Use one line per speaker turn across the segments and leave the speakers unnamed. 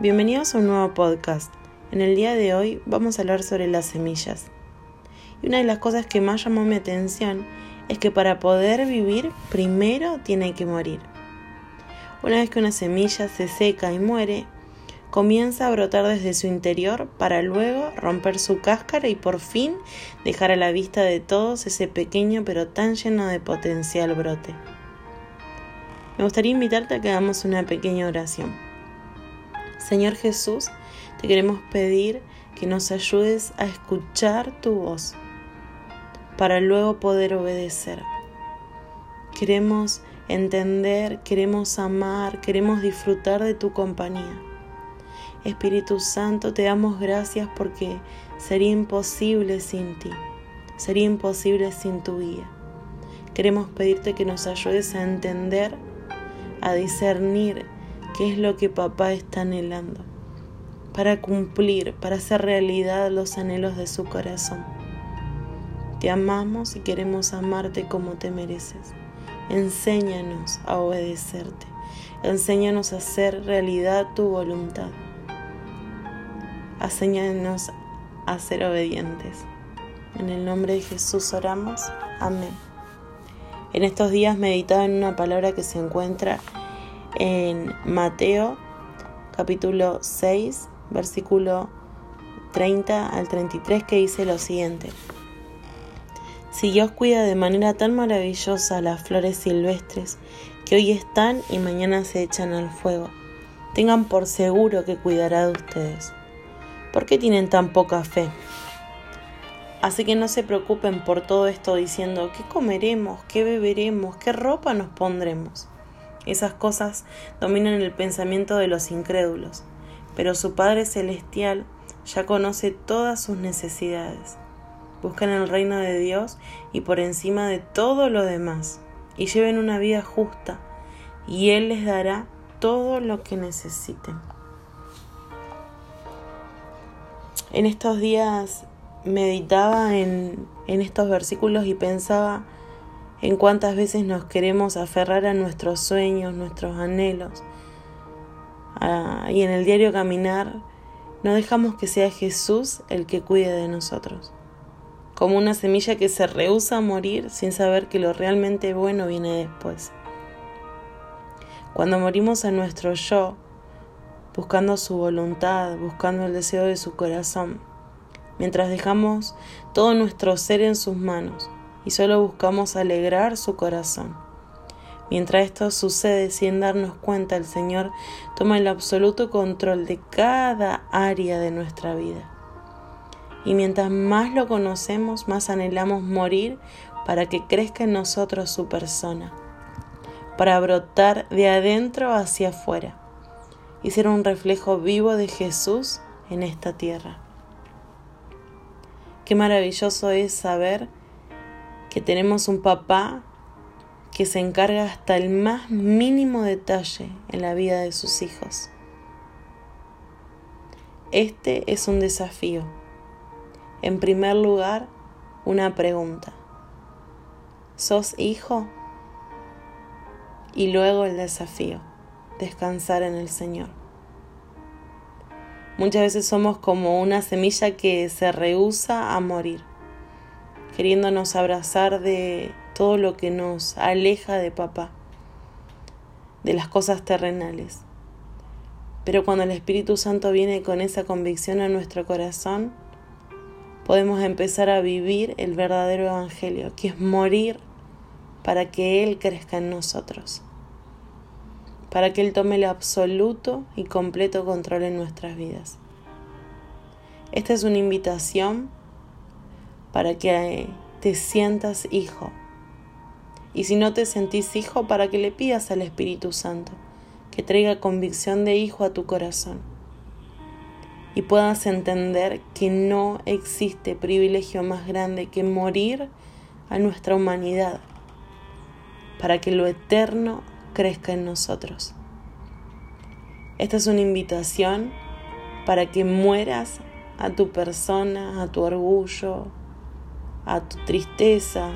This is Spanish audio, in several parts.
Bienvenidos a un nuevo podcast. En el día de hoy vamos a hablar sobre las semillas. Y una de las cosas que más llamó mi atención es que para poder vivir primero tiene que morir. Una vez que una semilla se seca y muere, comienza a brotar desde su interior para luego romper su cáscara y por fin dejar a la vista de todos ese pequeño pero tan lleno de potencial brote. Me gustaría invitarte a que hagamos una pequeña oración. Señor Jesús, te queremos pedir que nos ayudes a escuchar tu voz para luego poder obedecer. Queremos entender, queremos amar, queremos disfrutar de tu compañía. Espíritu Santo, te damos gracias porque sería imposible sin ti, sería imposible sin tu guía. Queremos pedirte que nos ayudes a entender, a discernir qué es lo que papá está anhelando, para cumplir, para hacer realidad los anhelos de su corazón. Te amamos y queremos amarte como te mereces. Enséñanos a obedecerte. Enséñanos a hacer realidad tu voluntad. Enséñanos a ser obedientes. En el nombre de Jesús oramos. Amén. En estos días meditaba en una palabra que se encuentra en Mateo capítulo 6, versículo 30 al 33 que dice lo siguiente. Si Dios cuida de manera tan maravillosa las flores silvestres que hoy están y mañana se echan al fuego, tengan por seguro que cuidará de ustedes. ¿Por qué tienen tan poca fe? Así que no se preocupen por todo esto diciendo qué comeremos, qué beberemos, qué ropa nos pondremos esas cosas dominan el pensamiento de los incrédulos, pero su Padre Celestial ya conoce todas sus necesidades. Buscan el reino de Dios y por encima de todo lo demás, y lleven una vida justa, y Él les dará todo lo que necesiten. En estos días meditaba en, en estos versículos y pensaba en cuántas veces nos queremos aferrar a nuestros sueños, nuestros anhelos. y en el diario caminar no dejamos que sea Jesús el que cuide de nosotros. Como una semilla que se rehúsa a morir sin saber que lo realmente bueno viene después. Cuando morimos a nuestro yo, buscando su voluntad, buscando el deseo de su corazón, mientras dejamos todo nuestro ser en sus manos, y solo buscamos alegrar su corazón. Mientras esto sucede sin darnos cuenta, el Señor toma el absoluto control de cada área de nuestra vida. Y mientras más lo conocemos, más anhelamos morir para que crezca en nosotros su persona, para brotar de adentro hacia afuera y ser un reflejo vivo de Jesús en esta tierra. Qué maravilloso es saber que tenemos un papá que se encarga hasta el más mínimo detalle en la vida de sus hijos. Este es un desafío. En primer lugar, una pregunta. ¿Sos hijo? Y luego el desafío, descansar en el Señor. Muchas veces somos como una semilla que se rehúsa a morir queriéndonos abrazar de todo lo que nos aleja de papá, de las cosas terrenales. Pero cuando el Espíritu Santo viene con esa convicción a nuestro corazón, podemos empezar a vivir el verdadero Evangelio, que es morir para que Él crezca en nosotros, para que Él tome el absoluto y completo control en nuestras vidas. Esta es una invitación para que te sientas hijo. Y si no te sentís hijo, para que le pidas al Espíritu Santo que traiga convicción de hijo a tu corazón y puedas entender que no existe privilegio más grande que morir a nuestra humanidad para que lo eterno crezca en nosotros. Esta es una invitación para que mueras a tu persona, a tu orgullo, a tu tristeza,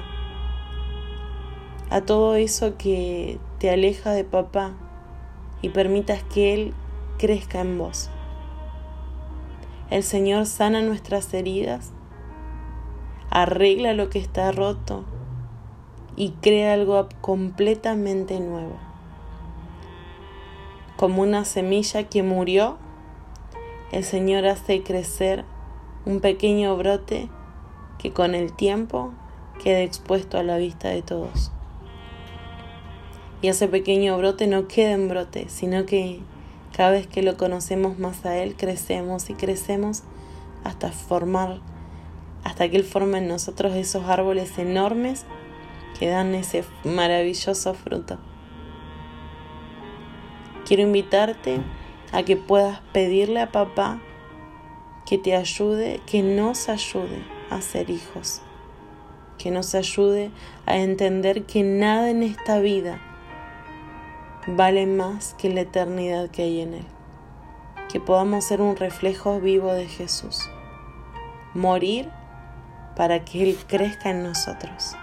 a todo eso que te aleja de papá y permitas que Él crezca en vos. El Señor sana nuestras heridas, arregla lo que está roto y crea algo completamente nuevo. Como una semilla que murió, el Señor hace crecer un pequeño brote que con el tiempo quede expuesto a la vista de todos. Y ese pequeño brote no queda en brote, sino que cada vez que lo conocemos más a Él, crecemos y crecemos hasta formar, hasta que Él forme en nosotros esos árboles enormes que dan ese maravilloso fruto. Quiero invitarte a que puedas pedirle a papá que te ayude, que nos ayude a ser hijos, que nos ayude a entender que nada en esta vida vale más que la eternidad que hay en Él, que podamos ser un reflejo vivo de Jesús, morir para que Él crezca en nosotros.